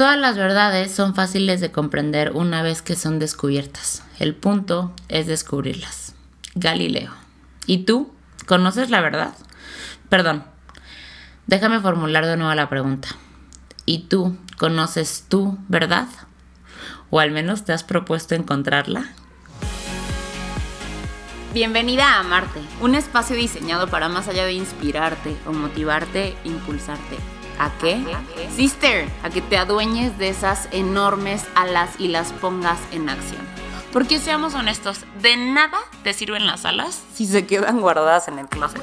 Todas las verdades son fáciles de comprender una vez que son descubiertas. El punto es descubrirlas. Galileo. ¿Y tú? ¿Conoces la verdad? Perdón. Déjame formular de nuevo la pregunta. ¿Y tú conoces tu verdad? ¿O al menos te has propuesto encontrarla? Bienvenida a Marte, un espacio diseñado para más allá de inspirarte o motivarte, impulsarte ¿A qué? Sister, a que te adueñes de esas enormes alas y las pongas en acción. Porque seamos honestos, de nada te sirven las alas si se quedan guardadas en el closet.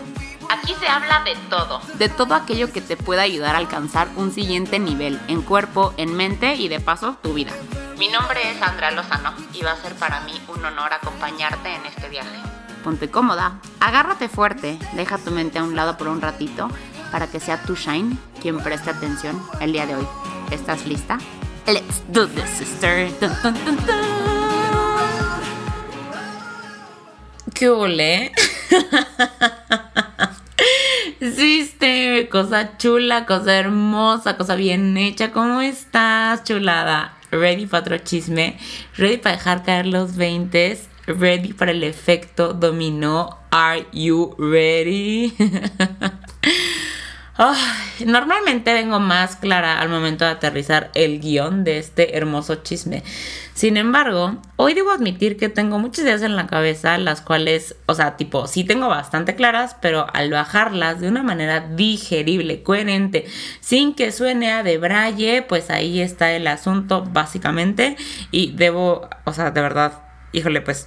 Aquí se habla de todo, de todo aquello que te pueda ayudar a alcanzar un siguiente nivel en cuerpo, en mente y de paso tu vida. Mi nombre es Andrea Lozano y va a ser para mí un honor acompañarte en este viaje. Ponte cómoda, agárrate fuerte, deja tu mente a un lado por un ratito para que sea tu Shine quien preste atención el día de hoy. ¿Estás lista? Let's do this, sister. ¿Qué ole? Sister, cosa chula, cosa hermosa, cosa bien hecha. ¿Cómo estás, chulada? Ready para otro chisme, ready para dejar caer los 20, ready para el efecto dominó. Are you ready? normalmente vengo más clara al momento de aterrizar el guion de este hermoso chisme. Sin embargo, hoy debo admitir que tengo muchas ideas en la cabeza, las cuales, o sea, tipo, sí tengo bastante claras, pero al bajarlas de una manera digerible, coherente, sin que suene a de braille, pues ahí está el asunto básicamente. Y debo, o sea, de verdad, híjole, pues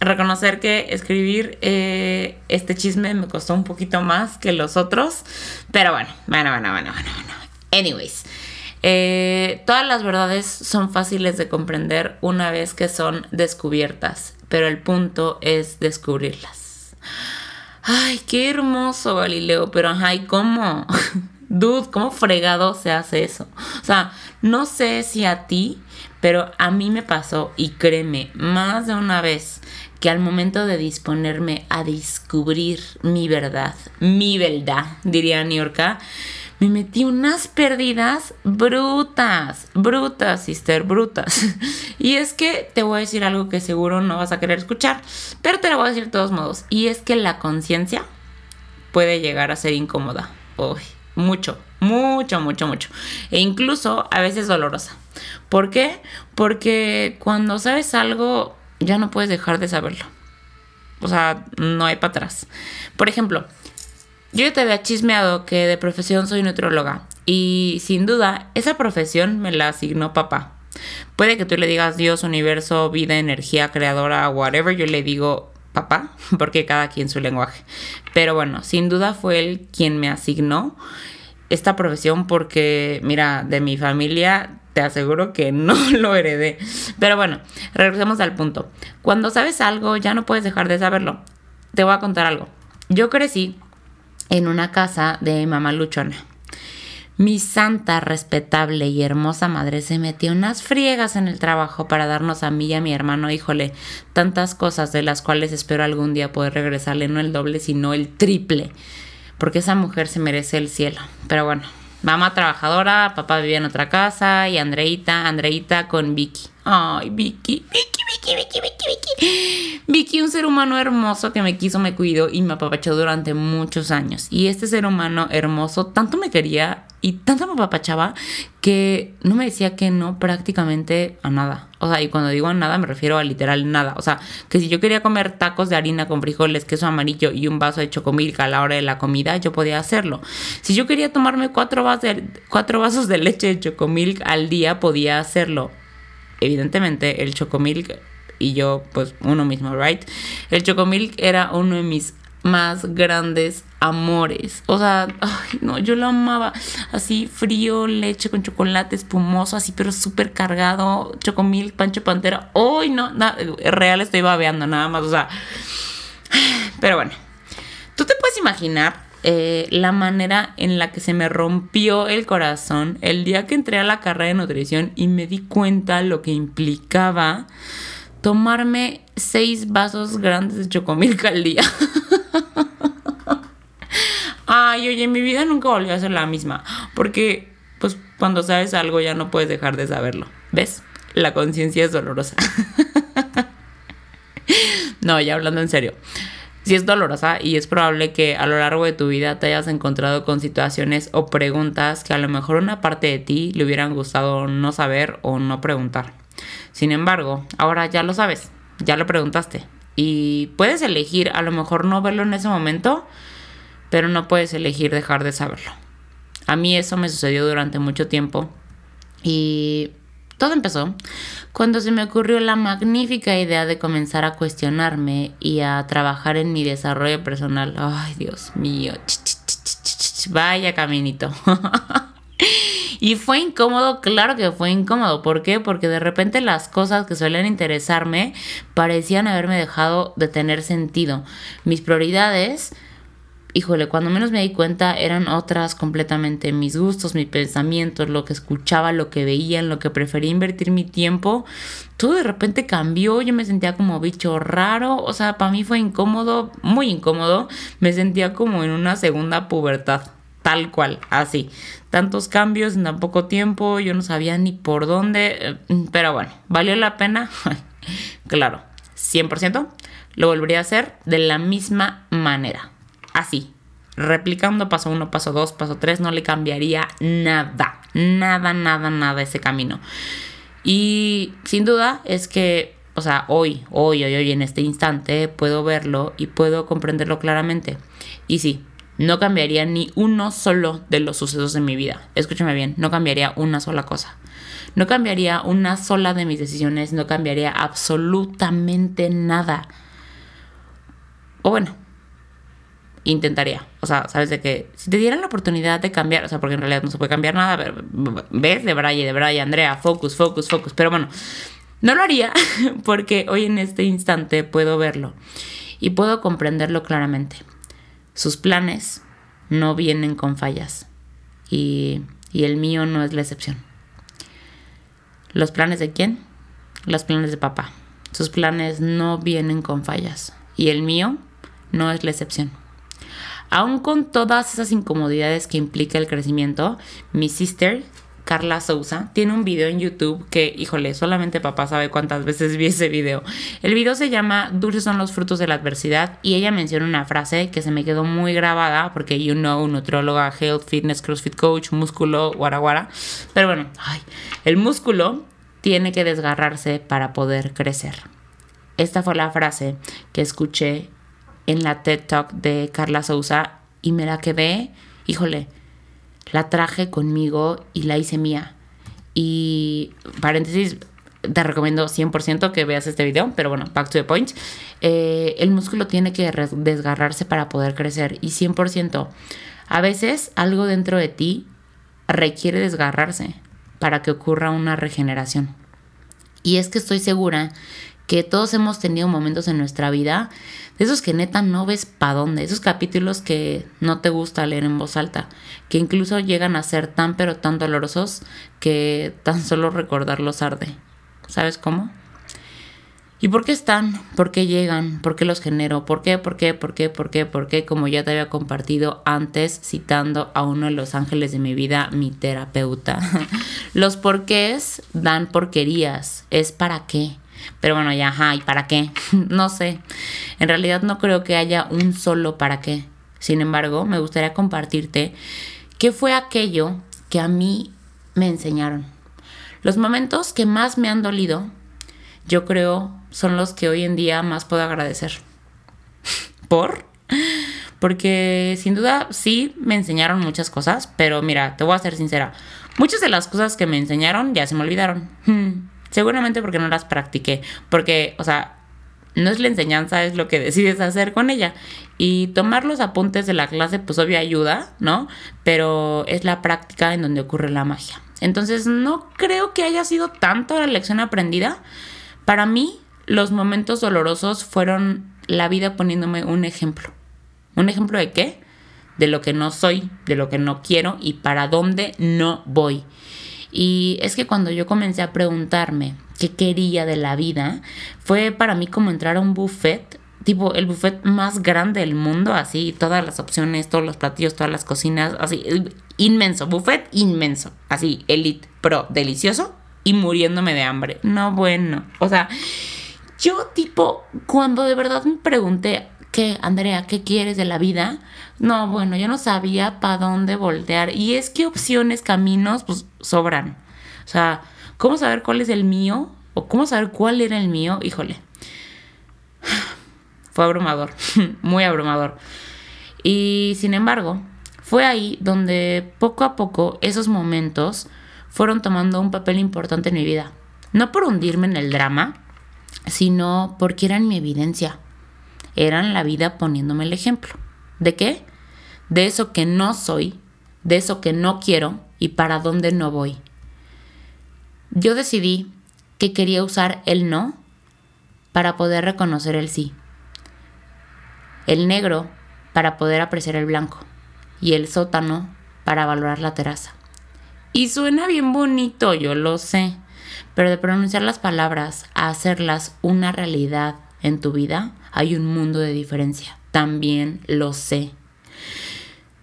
reconocer que escribir eh, este chisme me costó un poquito más que los otros. Pero bueno, bueno, bueno, bueno, bueno, bueno. Anyways. Eh, todas las verdades son fáciles de comprender una vez que son descubiertas, pero el punto es descubrirlas. Ay, qué hermoso, Galileo, pero ajá, ¿y cómo? Dude, ¿cómo fregado se hace eso? O sea, no sé si a ti, pero a mí me pasó, y créeme, más de una vez, que al momento de disponerme a descubrir mi verdad, mi verdad, diría Niorca, me metí unas pérdidas brutas, brutas, sister, brutas. Y es que te voy a decir algo que seguro no vas a querer escuchar, pero te lo voy a decir de todos modos. Y es que la conciencia puede llegar a ser incómoda. Uy, mucho, mucho, mucho, mucho. E incluso a veces dolorosa. ¿Por qué? Porque cuando sabes algo ya no puedes dejar de saberlo. O sea, no hay para atrás. Por ejemplo, yo te había chismeado que de profesión soy nutróloga y sin duda esa profesión me la asignó papá. Puede que tú le digas Dios, universo, vida, energía, creadora, whatever, yo le digo papá, porque cada quien su lenguaje. Pero bueno, sin duda fue él quien me asignó esta profesión porque, mira, de mi familia te aseguro que no lo heredé. Pero bueno, regresemos al punto. Cuando sabes algo, ya no puedes dejar de saberlo. Te voy a contar algo. Yo crecí en una casa de mamá luchona. Mi santa, respetable y hermosa madre se metió unas friegas en el trabajo para darnos a mí y a mi hermano, híjole, tantas cosas de las cuales espero algún día poder regresarle no el doble, sino el triple, porque esa mujer se merece el cielo. Pero bueno, Mamá trabajadora, papá vivía en otra casa y Andreita, Andreita con Vicky. Ay, Vicky, Vicky, Vicky, Vicky, Vicky, Vicky. Vicky, un ser humano hermoso que me quiso, me cuidó y me apapachó durante muchos años. Y este ser humano hermoso tanto me quería y tanto me apapachaba que no me decía que no prácticamente a nada. O sea, y cuando digo a nada me refiero a literal nada. O sea, que si yo quería comer tacos de harina con frijoles, queso amarillo y un vaso de chocomilk a la hora de la comida, yo podía hacerlo. Si yo quería tomarme cuatro, vasos de, cuatro vasos de leche de chocomilk al día, podía hacerlo. Evidentemente, el chocomilk y yo, pues uno mismo, ¿right? El chocomilk era uno de mis más grandes amores. O sea, ay, no, yo lo amaba así frío, leche con chocolate espumoso, así pero súper cargado, chocomil, pancho pantera. Ay, no, real estoy babeando nada más, o sea. Pero bueno, tú te puedes imaginar eh, la manera en la que se me rompió el corazón el día que entré a la carrera de nutrición y me di cuenta lo que implicaba tomarme seis vasos grandes de chocomilk al día. Ay, oye, mi vida nunca volvió a ser la misma. Porque pues cuando sabes algo ya no puedes dejar de saberlo. ¿Ves? La conciencia es dolorosa. no, ya hablando en serio. Sí es dolorosa y es probable que a lo largo de tu vida te hayas encontrado con situaciones o preguntas que a lo mejor una parte de ti le hubieran gustado no saber o no preguntar. Sin embargo, ahora ya lo sabes, ya lo preguntaste y puedes elegir a lo mejor no verlo en ese momento, pero no puedes elegir dejar de saberlo. A mí eso me sucedió durante mucho tiempo y todo empezó cuando se me ocurrió la magnífica idea de comenzar a cuestionarme y a trabajar en mi desarrollo personal. Ay, Dios mío. Vaya caminito. y fue incómodo, claro que fue incómodo. ¿Por qué? Porque de repente las cosas que suelen interesarme parecían haberme dejado de tener sentido. Mis prioridades híjole, cuando menos me di cuenta eran otras completamente mis gustos, mis pensamientos, lo que escuchaba, lo que veía, en lo que prefería invertir mi tiempo. Todo de repente cambió, yo me sentía como bicho raro, o sea, para mí fue incómodo, muy incómodo, me sentía como en una segunda pubertad, tal cual, así. Tantos cambios en tan poco tiempo, yo no sabía ni por dónde, eh, pero bueno, ¿valió la pena? claro, 100%, lo volvería a hacer de la misma manera así, replicando paso uno, paso dos, paso tres, no le cambiaría nada, nada, nada, nada ese camino. Y sin duda es que, o sea, hoy, hoy, hoy, hoy, en este instante, puedo verlo y puedo comprenderlo claramente. Y sí, no cambiaría ni uno solo de los sucesos de mi vida. Escúchame bien, no cambiaría una sola cosa. No cambiaría una sola de mis decisiones, no cambiaría absolutamente nada. O bueno, intentaría. O sea, sabes de que si te dieran la oportunidad de cambiar, o sea, porque en realidad no se puede cambiar nada, pero, ves de Braille, de Braille, Andrea, focus, focus, focus. Pero bueno, no lo haría porque hoy en este instante puedo verlo y puedo comprenderlo claramente. Sus planes no vienen con fallas y, y el mío no es la excepción. ¿Los planes de quién? Los planes de papá. Sus planes no vienen con fallas y el mío no es la excepción. Aún con todas esas incomodidades que implica el crecimiento, mi sister, Carla Sousa, tiene un video en YouTube que, híjole, solamente papá sabe cuántas veces vi ese video. El video se llama Dulces son los frutos de la adversidad y ella menciona una frase que se me quedó muy grabada porque, you know, nutróloga, health, fitness, crossfit coach, músculo, guaraguara. Pero bueno, ay, el músculo tiene que desgarrarse para poder crecer. Esta fue la frase que escuché en la TED Talk de Carla Sousa y me la quedé, híjole, la traje conmigo y la hice mía. Y paréntesis, te recomiendo 100% que veas este video, pero bueno, back to the point. Eh, el músculo tiene que desgarrarse para poder crecer y 100%. A veces algo dentro de ti requiere desgarrarse para que ocurra una regeneración. Y es que estoy segura que todos hemos tenido momentos en nuestra vida, de esos que neta no ves para dónde, esos capítulos que no te gusta leer en voz alta, que incluso llegan a ser tan pero tan dolorosos que tan solo recordarlos arde. ¿Sabes cómo? ¿Y por qué están? ¿Por qué llegan? ¿Por qué los genero? ¿Por qué? ¿Por qué? ¿Por qué? ¿Por qué? ¿Por qué? Como ya te había compartido antes, citando a uno de los ángeles de mi vida, mi terapeuta. los porqués dan porquerías. ¿Es para qué? Pero bueno, ya, ajá, ¿y para qué? no sé. En realidad no creo que haya un solo para qué. Sin embargo, me gustaría compartirte qué fue aquello que a mí me enseñaron. Los momentos que más me han dolido, yo creo, son los que hoy en día más puedo agradecer. ¿Por? Porque sin duda sí me enseñaron muchas cosas, pero mira, te voy a ser sincera. Muchas de las cosas que me enseñaron ya se me olvidaron. Hmm. Seguramente porque no las practiqué. Porque, o sea, no es la enseñanza, es lo que decides hacer con ella. Y tomar los apuntes de la clase, pues obvio ayuda, ¿no? Pero es la práctica en donde ocurre la magia. Entonces, no creo que haya sido tanto la lección aprendida. Para mí, los momentos dolorosos fueron la vida poniéndome un ejemplo. ¿Un ejemplo de qué? De lo que no soy, de lo que no quiero y para dónde no voy. Y es que cuando yo comencé a preguntarme qué quería de la vida, fue para mí como entrar a un buffet tipo el buffet más grande del mundo, así, todas las opciones, todos los platillos, todas las cocinas, así, inmenso, buffet inmenso, así, elite, pro, delicioso y muriéndome de hambre. No, bueno, o sea, yo tipo, cuando de verdad me pregunté, ¿qué, Andrea, qué quieres de la vida? No, bueno, yo no sabía para dónde voltear. Y es que opciones, caminos, pues sobran. O sea, ¿cómo saber cuál es el mío? ¿O cómo saber cuál era el mío? Híjole fue abrumador, muy abrumador. Y sin embargo, fue ahí donde poco a poco esos momentos fueron tomando un papel importante en mi vida. No por hundirme en el drama, sino porque eran mi evidencia. Eran la vida poniéndome el ejemplo. ¿De qué? De eso que no soy, de eso que no quiero y para dónde no voy. Yo decidí que quería usar el no para poder reconocer el sí el negro para poder apreciar el blanco y el sótano para valorar la terraza. Y suena bien bonito, yo lo sé, pero de pronunciar las palabras a hacerlas una realidad en tu vida hay un mundo de diferencia. También lo sé.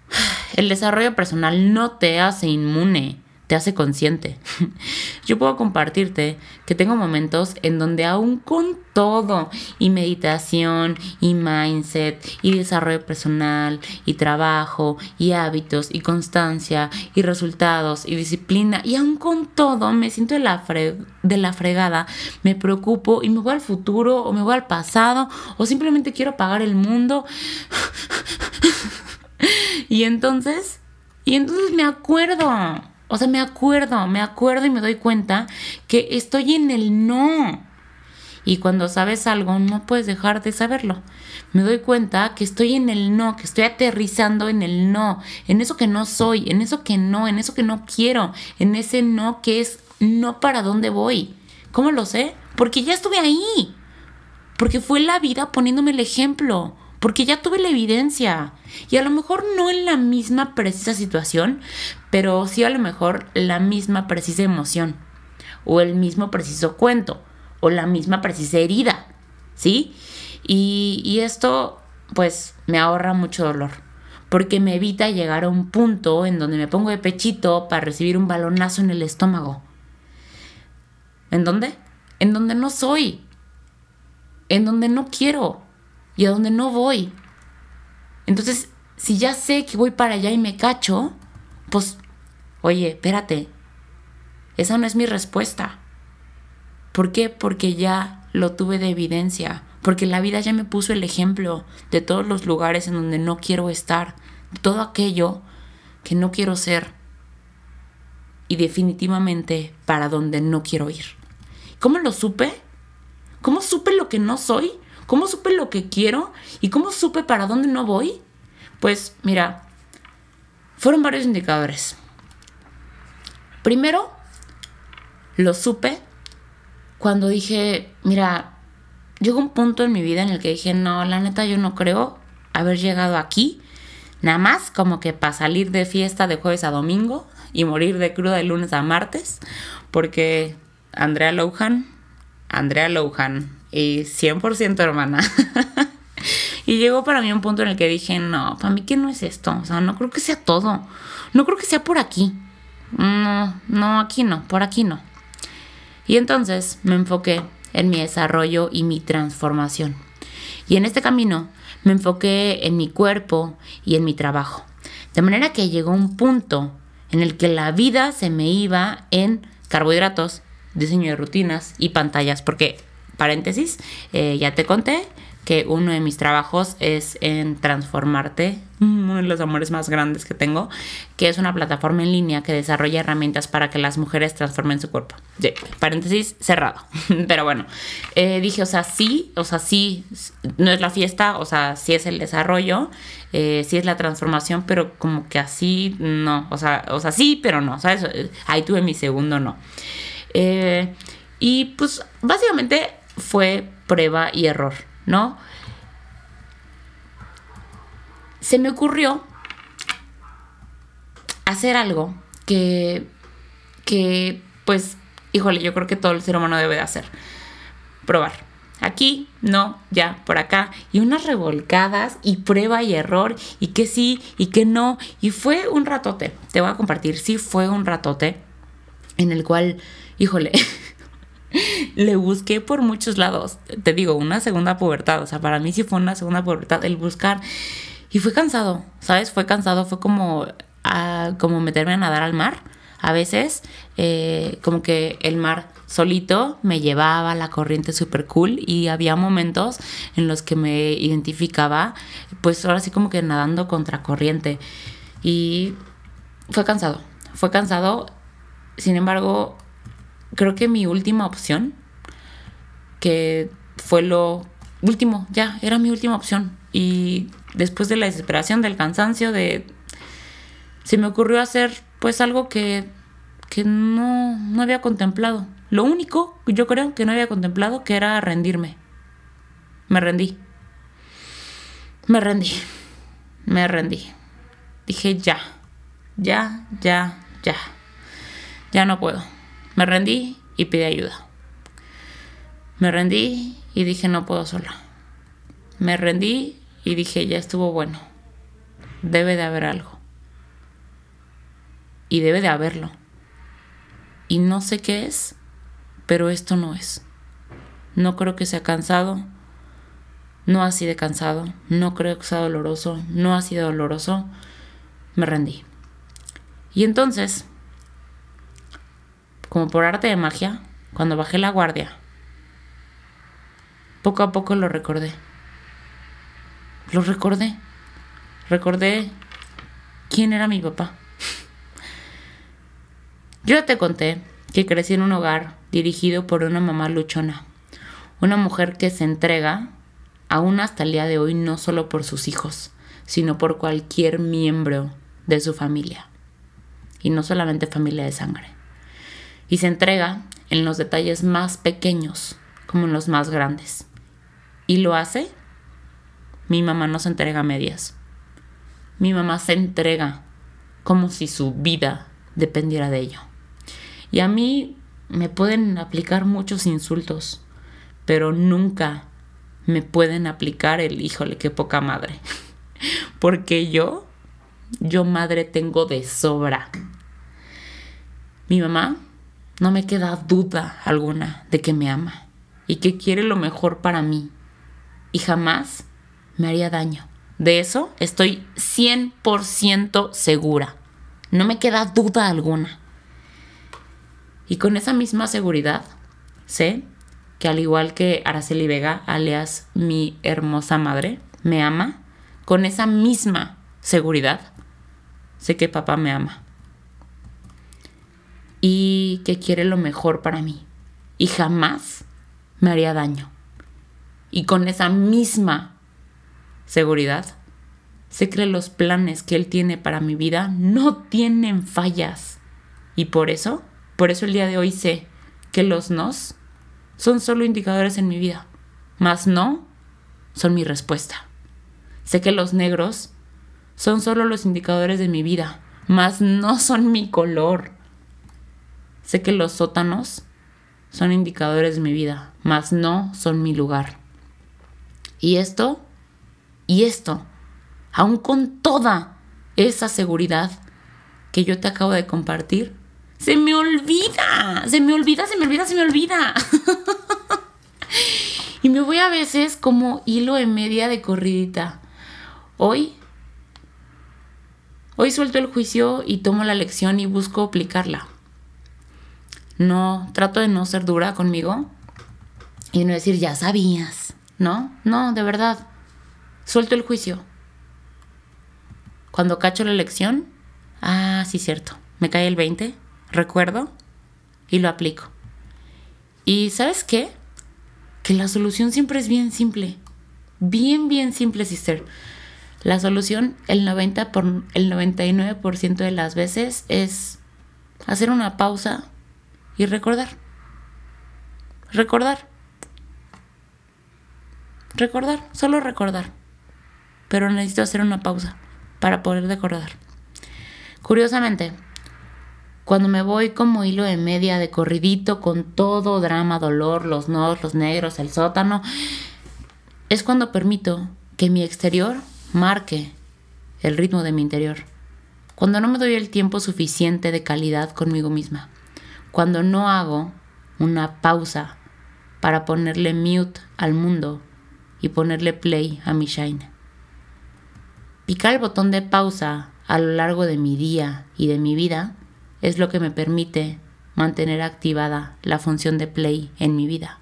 El desarrollo personal no te hace inmune te hace consciente. Yo puedo compartirte que tengo momentos en donde aún con todo, y meditación, y mindset, y desarrollo personal, y trabajo, y hábitos, y constancia, y resultados, y disciplina, y aún con todo me siento de la, de la fregada, me preocupo y me voy al futuro, o me voy al pasado, o simplemente quiero apagar el mundo. y entonces, y entonces me acuerdo o sea, me acuerdo, me acuerdo y me doy cuenta que estoy en el no. Y cuando sabes algo, no puedes dejar de saberlo. Me doy cuenta que estoy en el no, que estoy aterrizando en el no, en eso que no soy, en eso que no, en eso que no quiero, en ese no que es no para dónde voy. ¿Cómo lo sé? Porque ya estuve ahí. Porque fue la vida poniéndome el ejemplo porque ya tuve la evidencia. Y a lo mejor no en la misma precisa situación, pero sí a lo mejor la misma precisa emoción, o el mismo preciso cuento, o la misma precisa herida, ¿sí? Y, esto pues me ahorra mucho dolor, porque me evita llegar a un punto en donde me pongo de pechito para recibir un balonazo en el estómago. ¿En dónde? En donde no soy, en donde no quiero y a donde no voy. Entonces, si ya sé que voy para allá y me cacho, pues, oye, espérate, esa no es mi respuesta. ¿Por qué? Porque ya lo tuve de evidencia, porque la vida ya me puso el ejemplo de todos los lugares en donde no quiero estar, todo aquello que no quiero ser y definitivamente para donde no quiero ir. ¿Cómo lo supe? ¿Cómo supe lo que no soy? ¿Cómo supe lo que quiero? ¿Y cómo supe para dónde no voy? Pues mira, fueron varios indicadores. Primero, lo supe cuando dije, mira, llegó un punto en mi vida en el que dije, no, la neta yo no creo haber llegado aquí, nada más como que para salir de fiesta de jueves a domingo y morir de cruda de lunes a martes, porque Andrea Lohan, Andrea Lohan, y 100% hermana. y llegó para mí un punto en el que dije, no, para mí que no es esto, o sea, no creo que sea todo, no creo que sea por aquí. No, no, aquí no, por aquí no. Y entonces me enfoqué en mi desarrollo y mi transformación. Y en este camino me enfoqué en mi cuerpo y en mi trabajo. De manera que llegó un punto en el que la vida se me iba en carbohidratos, diseño de rutinas y pantallas, porque paréntesis, eh, ya te conté que uno de mis trabajos es en Transformarte, uno de los amores más grandes que tengo, que es una plataforma en línea que desarrolla herramientas para que las mujeres transformen su cuerpo. paréntesis cerrado. Pero bueno, eh, dije, o sea, sí, o sea, sí, no es la fiesta, o sea, sí es el desarrollo, eh, sí es la transformación, pero como que así no, o sea, o sea, sí, pero no, ¿sabes? Ahí tuve mi segundo no. y pues básicamente fue prueba y error, ¿no? Se me ocurrió hacer algo que, que, pues, híjole, yo creo que todo el ser humano debe de hacer. Probar. aquí, no, ya, por acá. Y unas revolcadas y prueba y error y que sí y que no. Y fue un ratote, te voy a compartir, sí fue un ratote en el cual, híjole, le busqué por muchos lados. Te digo, una segunda pubertad. O sea, para mí sí fue una segunda pubertad el buscar. Y fue cansado, ¿sabes? Fue cansado, fue como, ah, como meterme a nadar al mar. A veces, eh, como que el mar solito me llevaba la corriente súper cool y había momentos en los que me identificaba, pues ahora sí como que nadando contra corriente. Y fue cansado, fue cansado. Sin embargo, creo que mi última opción, que fue lo último, ya, era mi última opción. Y después de la desesperación, del cansancio, de... Se me ocurrió hacer pues algo que, que no, no había contemplado. Lo único, yo creo, que no había contemplado, que era rendirme. Me rendí. Me rendí. Me rendí. Dije ya. Ya, ya, ya. Ya no puedo. Me rendí y pedí ayuda. Me rendí y dije no puedo sola. Me rendí y dije ya estuvo bueno. Debe de haber algo. Y debe de haberlo. Y no sé qué es, pero esto no es. No creo que sea cansado. No así de cansado. No creo que sea doloroso. No ha sido doloroso. Me rendí. Y entonces como por arte de magia, cuando bajé la guardia, poco a poco lo recordé. Lo recordé. Recordé quién era mi papá. Yo te conté que crecí en un hogar dirigido por una mamá luchona, una mujer que se entrega, aún hasta el día de hoy, no solo por sus hijos, sino por cualquier miembro de su familia, y no solamente familia de sangre y se entrega en los detalles más pequeños como en los más grandes. ¿Y lo hace? Mi mamá no se entrega a medias. Mi mamá se entrega como si su vida dependiera de ello. Y a mí me pueden aplicar muchos insultos, pero nunca me pueden aplicar el híjole, qué poca madre. Porque yo, yo madre tengo de sobra. Mi mamá no me queda duda alguna de que me ama y que quiere lo mejor para mí y jamás me haría daño. De eso estoy 100% segura. No me queda duda alguna. Y con esa misma seguridad, sé que al igual que Araceli Vega, alias mi hermosa madre, me ama, con esa misma seguridad, sé que papá me ama y que quiere lo mejor para mí y jamás me haría daño. Y con esa misma seguridad, sé que los planes que Él tiene para mi vida no tienen fallas. Y por eso, por eso el día de hoy sé que los nos son solo indicadores en mi vida, mas no son mi respuesta. Sé que los negros son solo los indicadores de mi vida, mas no son mi color. Sé que los sótanos son indicadores de mi vida, mas no son mi lugar. Y esto, y esto, aún con toda esa seguridad que yo te acabo de compartir, se me olvida, se me olvida, se me olvida, se me olvida. y me voy a veces como hilo en media de corridita. Hoy, hoy suelto el juicio y tomo la lección y busco aplicarla no, trato de no ser dura conmigo y no decir, ya sabías, ¿no? No, de verdad, suelto el juicio. Cuando cacho la lección, ah, sí, cierto, me cae el 20, recuerdo y lo aplico. Y ¿sabes qué? Que la solución siempre es bien simple. Bien, bien simple, sister. La solución, el, 90 por, el 99% de las veces, es hacer una pausa y recordar. Recordar. Recordar, solo recordar. Pero necesito hacer una pausa para poder recordar. Curiosamente, Cuando me voy como hilo de media de corridito con todo drama, dolor, los nodos, los negros, el sótano, es cuando permito que mi exterior marque el ritmo de mi interior. Cuando no me doy el tiempo suficiente de calidad conmigo misma. Cuando no hago una pausa para ponerle mute al mundo y ponerle play a mi shine. Picar el botón de pausa a lo largo de mi día y de mi vida es lo que me permite mantener activada la función de play en mi vida.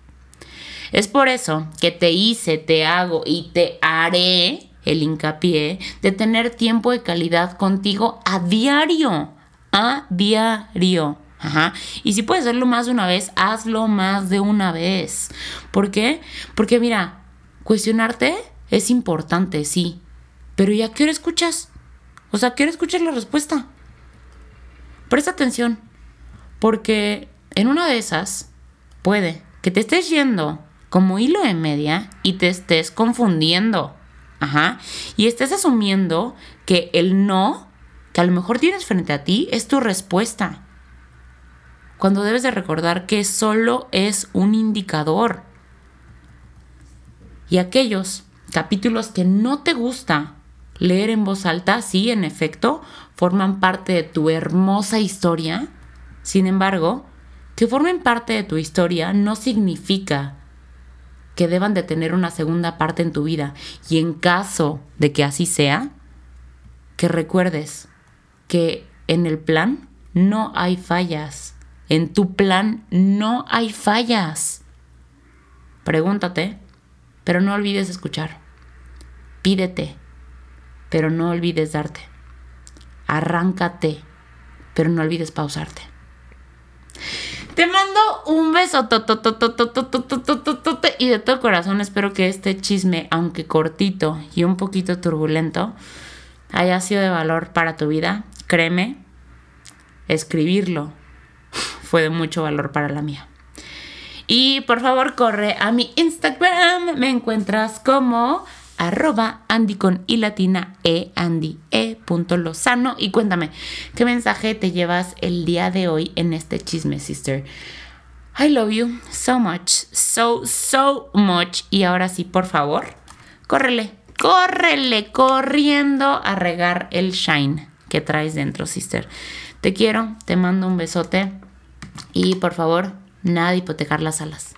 Es por eso que te hice, te hago y te haré el hincapié de tener tiempo de calidad contigo a diario, a diario. Ajá. Y si puedes hacerlo más de una vez, hazlo más de una vez. ¿Por qué? Porque mira, cuestionarte es importante, sí. Pero ¿ya qué hora escuchas? O sea, ¿qué hora escuchas la respuesta? Presta atención, porque en una de esas puede que te estés yendo como hilo de media y te estés confundiendo. Ajá. Y estés asumiendo que el no que a lo mejor tienes frente a ti es tu respuesta. Cuando debes de recordar que solo es un indicador. Y aquellos capítulos que no te gusta leer en voz alta, sí, en efecto, forman parte de tu hermosa historia. Sin embargo, que formen parte de tu historia no significa que deban de tener una segunda parte en tu vida. Y en caso de que así sea, que recuerdes que en el plan no hay fallas. En tu plan no hay fallas. Pregúntate, pero no olvides escuchar. Pídete, pero no olvides darte. Arráncate, pero no olvides pausarte. Te mando un beso y de todo corazón espero que este chisme, aunque cortito y un poquito turbulento, haya sido de valor para tu vida. Créeme, escribirlo fue de mucho valor para la mía. Y por favor corre a mi Instagram, me encuentras como arroba Andy con y latina e Andy e Lozano y cuéntame qué mensaje te llevas el día de hoy en este chisme sister. I love you so much, so, so much. Y ahora sí, por favor, córrele, córrele, corriendo a regar el shine que traes dentro, sister. Te quiero, te mando un besote y por favor, nada hipotecar las alas.